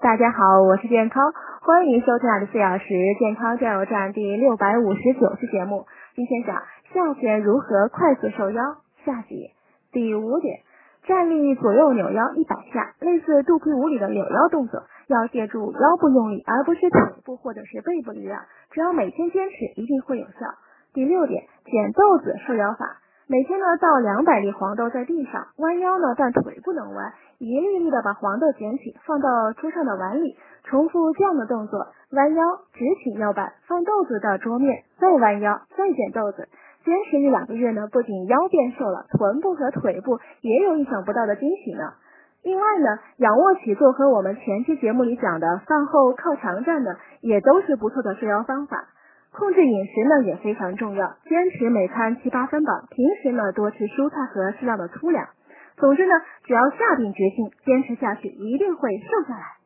大家好，我是健康，欢迎收听二十四小时健康加油站第六百五十九期节目。今天讲夏天如何快速瘦腰下集第五点，站立左右扭腰一百下，类似肚皮舞里的扭腰动作，要借助腰部用力，而不是腿部或者是背部力量。只要每天坚持，一定会有效。第六点，捡豆子瘦腰法。每天呢倒两百粒黄豆在地上，弯腰呢但腿不能弯，一粒粒的把黄豆捡起放到桌上的碗里，重复这样的动作：弯腰，直起腰板，放豆子到桌面，再弯腰，再捡豆子。坚持一两个月呢，不仅腰变瘦了，臀部和腿部也有意想不到的惊喜呢。另外呢，仰卧起坐和我们前期节目里讲的饭后靠墙站呢，也都是不错的瘦腰方法。控制饮食呢也非常重要，坚持每餐七八分饱，平时呢多吃蔬菜和适量的粗粮。总之呢，只要下定决心，坚持下去，一定会瘦下来。